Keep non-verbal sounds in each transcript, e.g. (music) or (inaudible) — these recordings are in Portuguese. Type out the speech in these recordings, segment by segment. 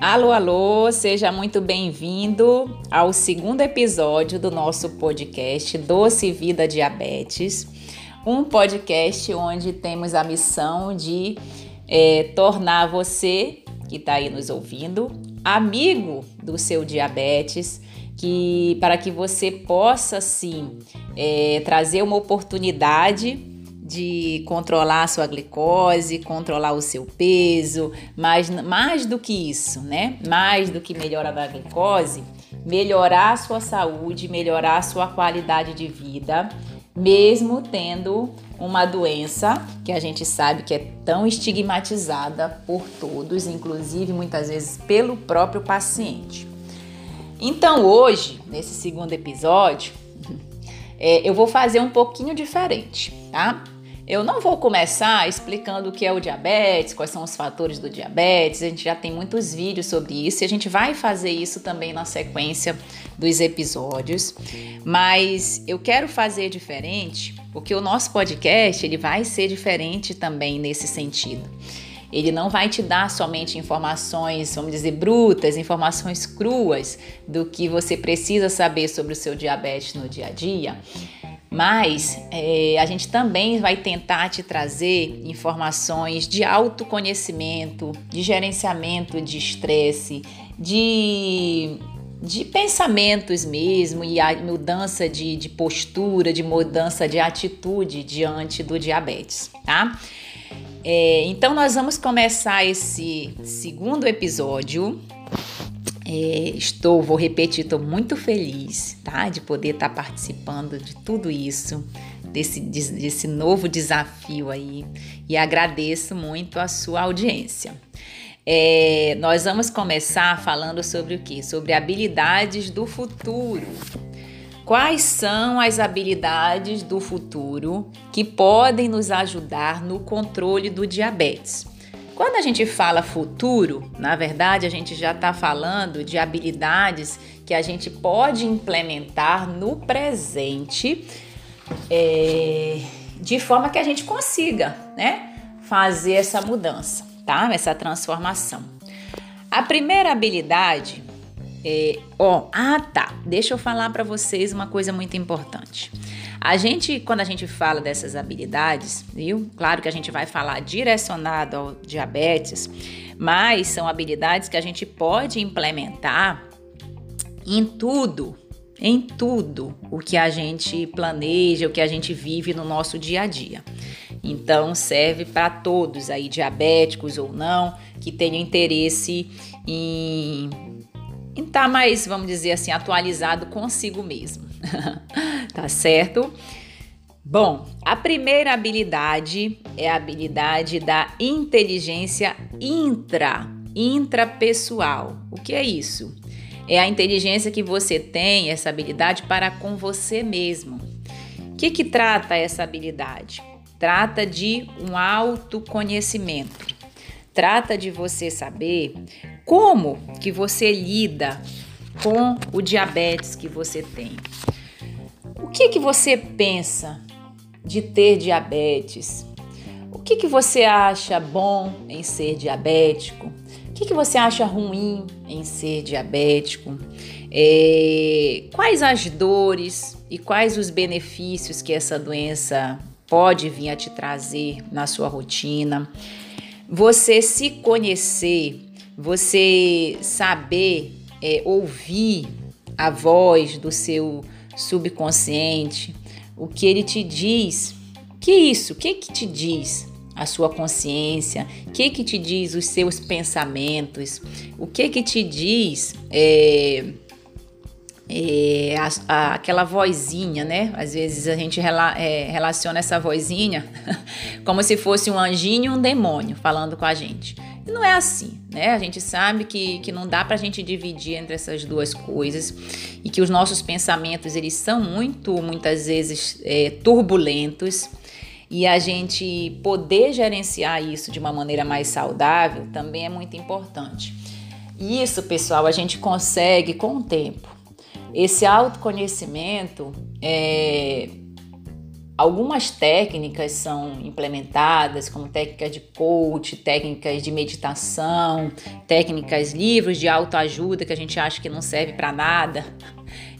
Alô, alô, seja muito bem-vindo ao segundo episódio do nosso podcast Doce Vida Diabetes, um podcast onde temos a missão de é, tornar você que está aí nos ouvindo amigo do seu diabetes, que para que você possa sim é, trazer uma oportunidade de controlar a sua glicose, controlar o seu peso, mas mais do que isso, né? Mais do que melhorar a glicose, melhorar a sua saúde, melhorar a sua qualidade de vida, mesmo tendo uma doença que a gente sabe que é tão estigmatizada por todos, inclusive muitas vezes pelo próprio paciente. Então, hoje, nesse segundo episódio, (laughs) é, eu vou fazer um pouquinho diferente, tá? Eu não vou começar explicando o que é o diabetes, quais são os fatores do diabetes, a gente já tem muitos vídeos sobre isso e a gente vai fazer isso também na sequência dos episódios, mas eu quero fazer diferente, porque o nosso podcast ele vai ser diferente também nesse sentido. Ele não vai te dar somente informações, vamos dizer, brutas, informações cruas do que você precisa saber sobre o seu diabetes no dia a dia mas é, a gente também vai tentar te trazer informações de autoconhecimento, de gerenciamento de estresse, de, de pensamentos mesmo e a mudança de, de postura, de mudança de atitude diante do diabetes, tá? É, então nós vamos começar esse segundo episódio é, estou, vou repetir, estou muito feliz, tá? De poder estar tá participando de tudo isso, desse, desse novo desafio aí. E agradeço muito a sua audiência. É, nós vamos começar falando sobre o que? Sobre habilidades do futuro. Quais são as habilidades do futuro que podem nos ajudar no controle do diabetes? Quando a gente fala futuro, na verdade a gente já está falando de habilidades que a gente pode implementar no presente é, de forma que a gente consiga, né, fazer essa mudança, tá? Essa transformação. A primeira habilidade é, ó, ah tá, deixa eu falar para vocês uma coisa muito importante. A gente, quando a gente fala dessas habilidades, viu? Claro que a gente vai falar direcionado ao diabetes, mas são habilidades que a gente pode implementar em tudo, em tudo o que a gente planeja, o que a gente vive no nosso dia a dia. Então serve para todos aí, diabéticos ou não, que tenham interesse em estar tá mais, vamos dizer assim, atualizado consigo mesmo. (laughs) tá certo? Bom, a primeira habilidade é a habilidade da inteligência intra, intrapessoal. O que é isso? É a inteligência que você tem, essa habilidade para com você mesmo. O que, que trata essa habilidade? Trata de um autoconhecimento. Trata de você saber como que você lida com o diabetes que você tem. O que que você pensa de ter diabetes? O que que você acha bom em ser diabético? O que que você acha ruim em ser diabético? É, quais as dores e quais os benefícios que essa doença pode vir a te trazer na sua rotina? Você se conhecer, você saber é, ouvir a voz do seu subconsciente, o que ele te diz. Que isso? O que que te diz a sua consciência? O que que te diz os seus pensamentos? O que que te diz é, é, a, a, aquela vozinha, né? Às vezes a gente rela, é, relaciona essa vozinha (laughs) como se fosse um anjinho e um demônio falando com a gente. E não é assim, né? A gente sabe que, que não dá para a gente dividir entre essas duas coisas e que os nossos pensamentos eles são muito, muitas vezes, é, turbulentos e a gente poder gerenciar isso de uma maneira mais saudável também é muito importante. E isso, pessoal, a gente consegue com o tempo. Esse autoconhecimento é, Algumas técnicas são implementadas, como técnicas de coach, técnicas de meditação, técnicas, livros de autoajuda que a gente acha que não serve para nada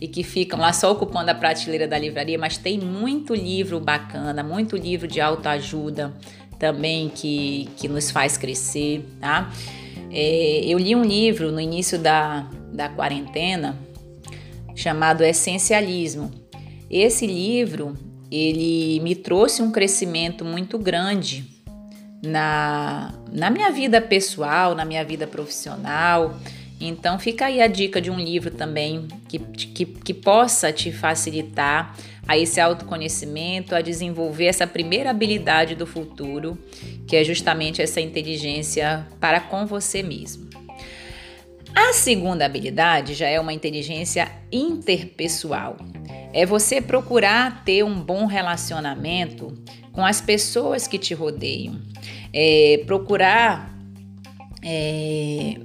e que ficam lá só ocupando a prateleira da livraria, mas tem muito livro bacana, muito livro de autoajuda também que, que nos faz crescer, tá? É, eu li um livro no início da, da quarentena chamado Essencialismo. Esse livro ele me trouxe um crescimento muito grande na, na minha vida pessoal, na minha vida profissional. Então fica aí a dica de um livro também que, que, que possa te facilitar a esse autoconhecimento, a desenvolver essa primeira habilidade do futuro, que é justamente essa inteligência para com você mesmo. A segunda habilidade já é uma inteligência interpessoal. É você procurar ter um bom relacionamento com as pessoas que te rodeiam. É procurar é,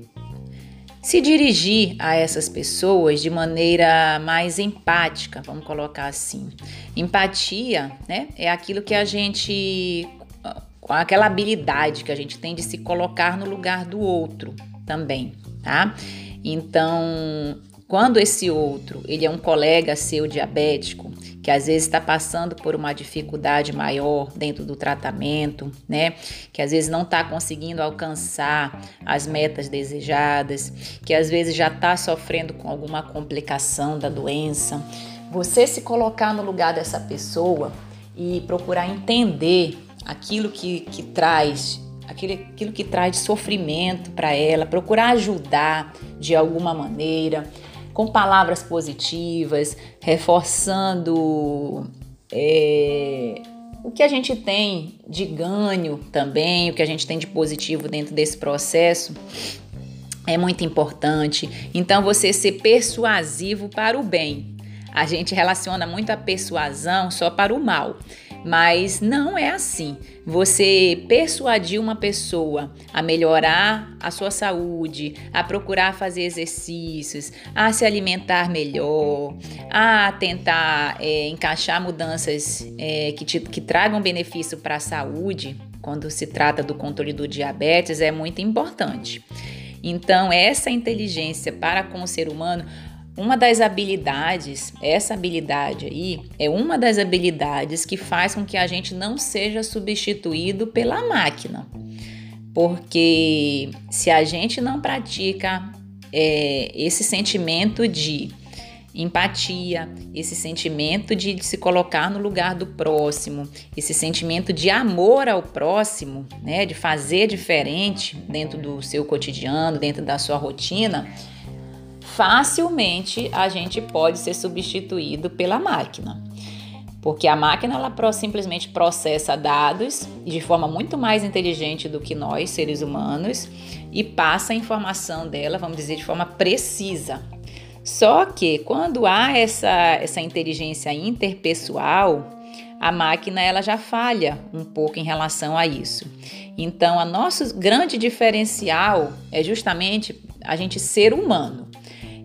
se dirigir a essas pessoas de maneira mais empática, vamos colocar assim. Empatia, né, é aquilo que a gente com aquela habilidade que a gente tem de se colocar no lugar do outro também, tá? Então, quando esse outro, ele é um colega seu diabético, que às vezes está passando por uma dificuldade maior dentro do tratamento, né? Que às vezes não está conseguindo alcançar as metas desejadas, que às vezes já está sofrendo com alguma complicação da doença. Você se colocar no lugar dessa pessoa e procurar entender aquilo que, que traz aquilo, aquilo que traz sofrimento para ela, procurar ajudar de alguma maneira, com palavras positivas, reforçando é, o que a gente tem de ganho também, o que a gente tem de positivo dentro desse processo. É muito importante. Então, você ser persuasivo para o bem. A gente relaciona muito a persuasão só para o mal. Mas não é assim. Você persuadir uma pessoa a melhorar a sua saúde, a procurar fazer exercícios, a se alimentar melhor, a tentar é, encaixar mudanças é, que, te, que tragam benefício para a saúde, quando se trata do controle do diabetes, é muito importante. Então, essa inteligência para com o ser humano uma das habilidades, essa habilidade aí, é uma das habilidades que faz com que a gente não seja substituído pela máquina. Porque se a gente não pratica é, esse sentimento de empatia, esse sentimento de, se colocar no lugar do próximo, esse sentimento de amor ao próximo, né, de fazer diferente dentro do seu cotidiano, dentro da sua rotina, facilmente a gente pode ser substituído pela máquina. Porque a máquina ela simplesmente processa dados de forma muito mais inteligente do que nós, seres humanos, e passa a informação dela, vamos dizer, de forma precisa. Só que quando há essa, essa inteligência interpessoal, a máquina ela já falha um pouco em relação a isso. Então, nosso grande diferencial é justamente a gente ser humano.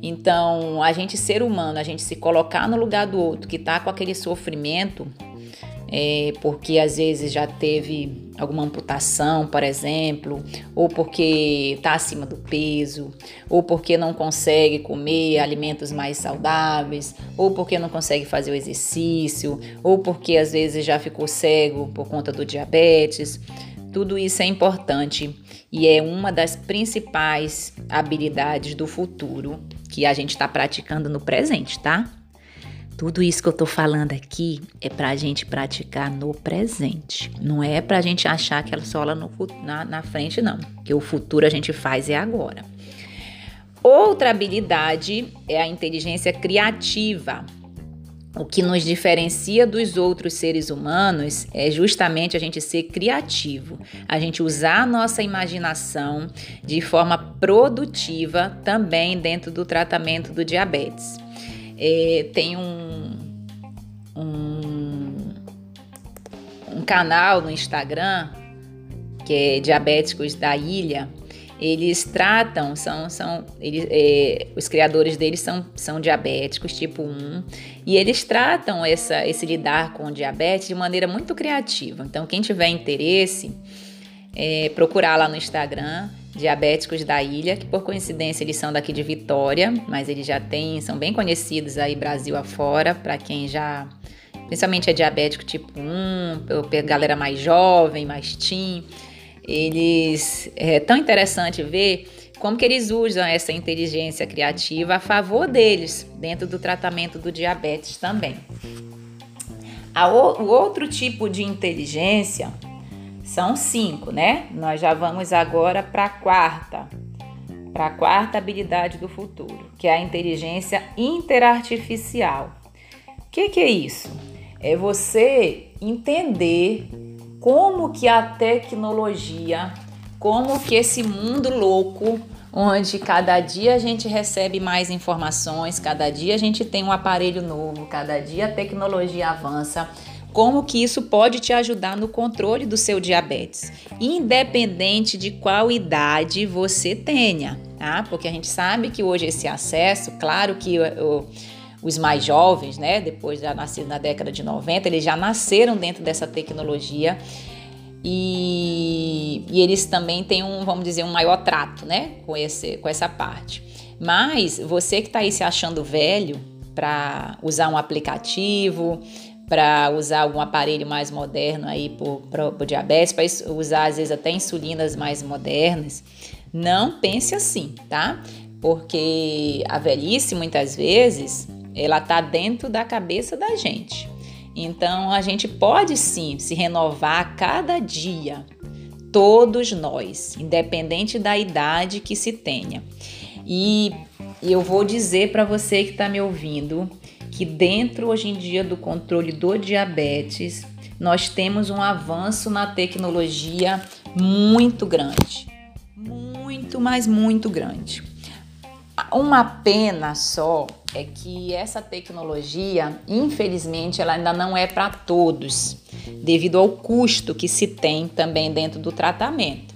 Então, a gente ser humano, a gente se colocar no lugar do outro que está com aquele sofrimento, é, porque às vezes já teve alguma amputação, por exemplo, ou porque está acima do peso, ou porque não consegue comer alimentos mais saudáveis, ou porque não consegue fazer o exercício, ou porque às vezes já ficou cego por conta do diabetes. Tudo isso é importante e é uma das principais habilidades do futuro que a gente está praticando no presente, tá? Tudo isso que eu tô falando aqui é pra gente praticar no presente. Não é pra gente achar que ela só no, na, na frente, não. Que o futuro a gente faz é agora. Outra habilidade é a inteligência criativa. O que nos diferencia dos outros seres humanos é justamente a gente ser criativo, a gente usar a nossa imaginação de forma produtiva também dentro do tratamento do diabetes. É, tem um, um, um canal no Instagram que é Diabéticos da Ilha eles tratam, são, são eles, é, os criadores deles são, são diabéticos tipo 1 e eles tratam essa, esse lidar com o diabetes de maneira muito criativa. Então, quem tiver interesse, é, procurar lá no Instagram Diabéticos da Ilha, que por coincidência eles são daqui de Vitória, mas eles já têm, são bem conhecidos aí Brasil afora, para quem já principalmente é diabético tipo 1, galera mais jovem, mais teen. Eles é tão interessante ver como que eles usam essa inteligência criativa a favor deles dentro do tratamento do diabetes também. O outro tipo de inteligência são cinco, né? Nós já vamos agora para a quarta, para a quarta habilidade do futuro, que é a inteligência interartificial. O que, que é isso? É você entender como que a tecnologia, como que esse mundo louco, onde cada dia a gente recebe mais informações, cada dia a gente tem um aparelho novo, cada dia a tecnologia avança, como que isso pode te ajudar no controle do seu diabetes, independente de qual idade você tenha, tá? Porque a gente sabe que hoje esse acesso, claro que o, os mais jovens, né, depois já nascidos na década de 90, eles já nasceram dentro dessa tecnologia e, e, eles também têm um, vamos dizer, um maior trato, né, com, esse, com essa parte. Mas você que está aí se achando velho para usar um aplicativo, para usar algum aparelho mais moderno aí para o diabetes, para usar às vezes até insulinas mais modernas, não pense assim, tá? Porque a velhice muitas vezes ela está dentro da cabeça da gente. Então a gente pode sim se renovar a cada dia, todos nós, independente da idade que se tenha. E eu vou dizer para você que está me ouvindo que dentro hoje em dia do controle do diabetes, nós temos um avanço na tecnologia muito grande. Muito, mas muito grande. Uma pena só é que essa tecnologia, infelizmente, ela ainda não é para todos, devido ao custo que se tem também dentro do tratamento.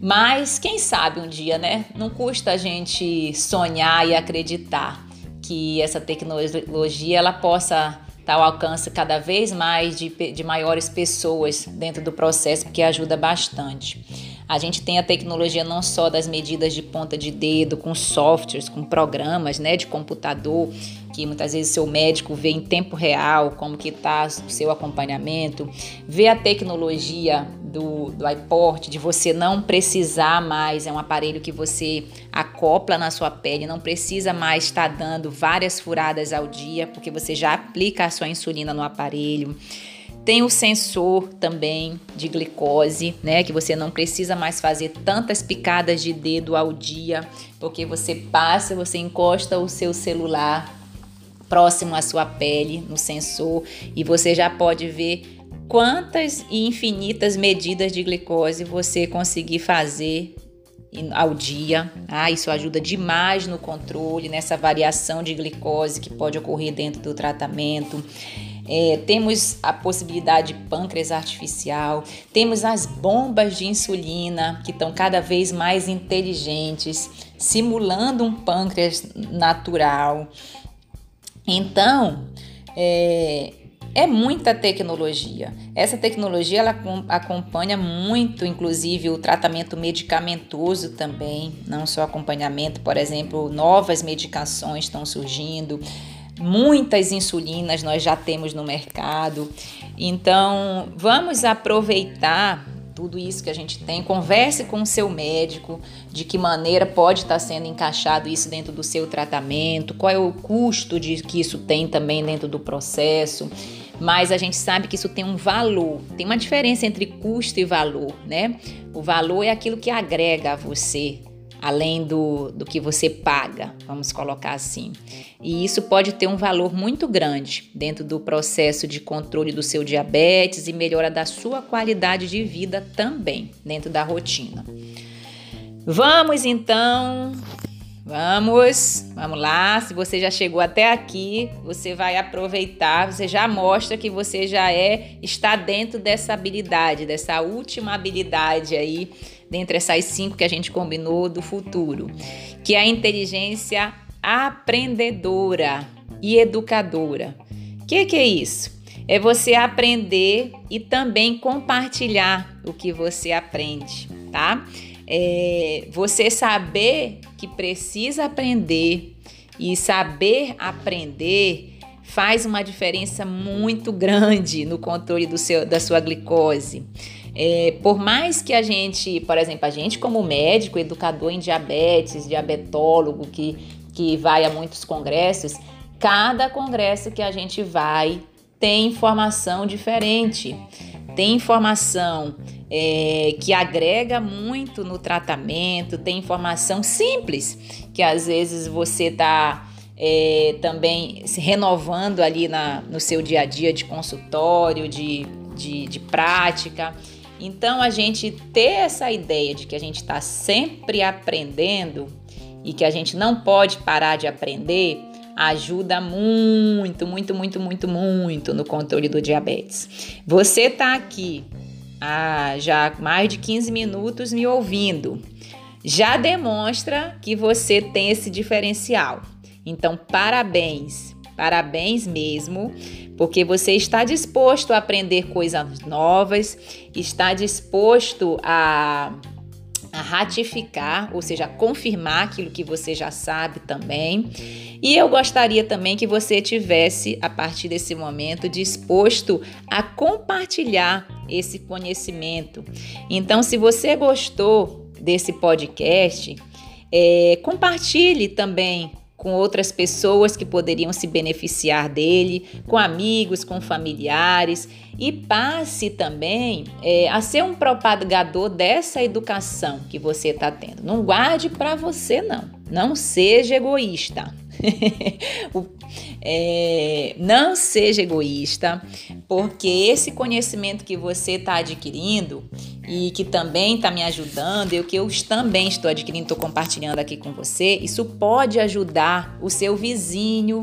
Mas quem sabe um dia, né? Não custa a gente sonhar e acreditar que essa tecnologia ela possa estar ao alcance cada vez mais de, de maiores pessoas dentro do processo, porque ajuda bastante. A gente tem a tecnologia não só das medidas de ponta de dedo, com softwares, com programas né, de computador, que muitas vezes seu médico vê em tempo real como que está o seu acompanhamento, vê a tecnologia do, do iPort, de você não precisar mais, é um aparelho que você acopla na sua pele, não precisa mais estar dando várias furadas ao dia, porque você já aplica a sua insulina no aparelho. Tem o sensor também de glicose, né? Que você não precisa mais fazer tantas picadas de dedo ao dia, porque você passa, você encosta o seu celular próximo à sua pele, no sensor, e você já pode ver quantas e infinitas medidas de glicose você conseguir fazer ao dia. Ah, isso ajuda demais no controle, nessa variação de glicose que pode ocorrer dentro do tratamento. É, temos a possibilidade de pâncreas artificial, temos as bombas de insulina que estão cada vez mais inteligentes, simulando um pâncreas natural. Então, é, é muita tecnologia. Essa tecnologia ela acompanha muito, inclusive, o tratamento medicamentoso também, não só acompanhamento, por exemplo, novas medicações estão surgindo. Muitas insulinas nós já temos no mercado. Então, vamos aproveitar tudo isso que a gente tem. Converse com o seu médico de que maneira pode estar sendo encaixado isso dentro do seu tratamento, qual é o custo de que isso tem também dentro do processo. Mas a gente sabe que isso tem um valor, tem uma diferença entre custo e valor, né? O valor é aquilo que agrega a você, além do, do que você paga, vamos colocar assim. E isso pode ter um valor muito grande dentro do processo de controle do seu diabetes e melhora da sua qualidade de vida também, dentro da rotina. Vamos então, vamos, vamos lá. Se você já chegou até aqui, você vai aproveitar, você já mostra que você já é, está dentro dessa habilidade, dessa última habilidade aí dentre essas cinco que a gente combinou do futuro, que é a inteligência aprendedora e educadora. O que, que é isso? É você aprender e também compartilhar o que você aprende, tá? É você saber que precisa aprender e saber aprender faz uma diferença muito grande no controle do seu, da sua glicose. É, por mais que a gente, por exemplo, a gente como médico, educador em diabetes, diabetólogo, que, que vai a muitos congressos, cada congresso que a gente vai tem informação diferente, tem informação é, que agrega muito no tratamento, tem informação simples, que às vezes você está é, também se renovando ali na, no seu dia a dia de consultório, de, de, de prática. Então, a gente ter essa ideia de que a gente está sempre aprendendo e que a gente não pode parar de aprender ajuda muito, muito, muito, muito, muito no controle do diabetes. Você está aqui há já mais de 15 minutos me ouvindo, já demonstra que você tem esse diferencial. Então, parabéns, parabéns mesmo, porque você está disposto a aprender coisas novas, está disposto a a ratificar, ou seja, a confirmar aquilo que você já sabe também. E eu gostaria também que você tivesse, a partir desse momento, disposto a compartilhar esse conhecimento. Então, se você gostou desse podcast, é, compartilhe também com outras pessoas que poderiam se beneficiar dele, com amigos, com familiares e passe também é, a ser um propagador dessa educação que você está tendo. Não guarde para você, não. Não seja egoísta. (laughs) é, não seja egoísta, porque esse conhecimento que você está adquirindo e que também está me ajudando, e o que eu também estou adquirindo, estou compartilhando aqui com você, isso pode ajudar o seu vizinho,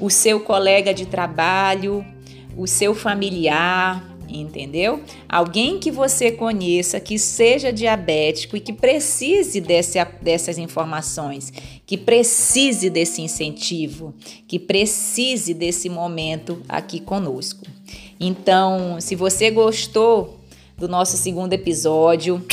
o seu colega de trabalho, o seu familiar, entendeu? Alguém que você conheça que seja diabético e que precise desse, dessas informações, que precise desse incentivo, que precise desse momento aqui conosco. Então, se você gostou do nosso segundo episódio,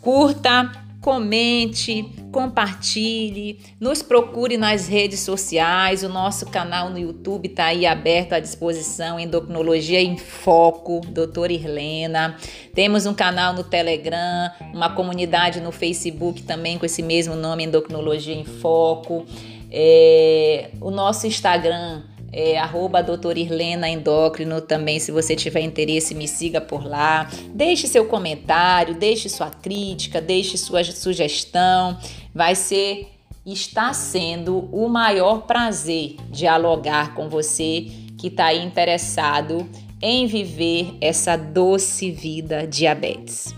curta, comente, compartilhe, nos procure nas redes sociais, o nosso canal no YouTube está aí aberto à disposição, Endocrinologia em Foco, doutora Irlena. Temos um canal no Telegram, uma comunidade no Facebook também com esse mesmo nome, Endocrinologia em Foco. É, o nosso Instagram é, arroba doutora Irlena Endócrino também, se você tiver interesse, me siga por lá. Deixe seu comentário, deixe sua crítica, deixe sua sugestão. Vai ser, está sendo o maior prazer dialogar com você que está interessado em viver essa doce vida diabetes.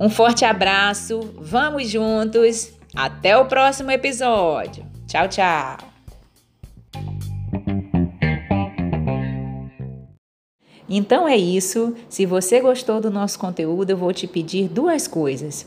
Um forte abraço, vamos juntos, até o próximo episódio. Tchau, tchau! Então é isso. Se você gostou do nosso conteúdo, eu vou te pedir duas coisas.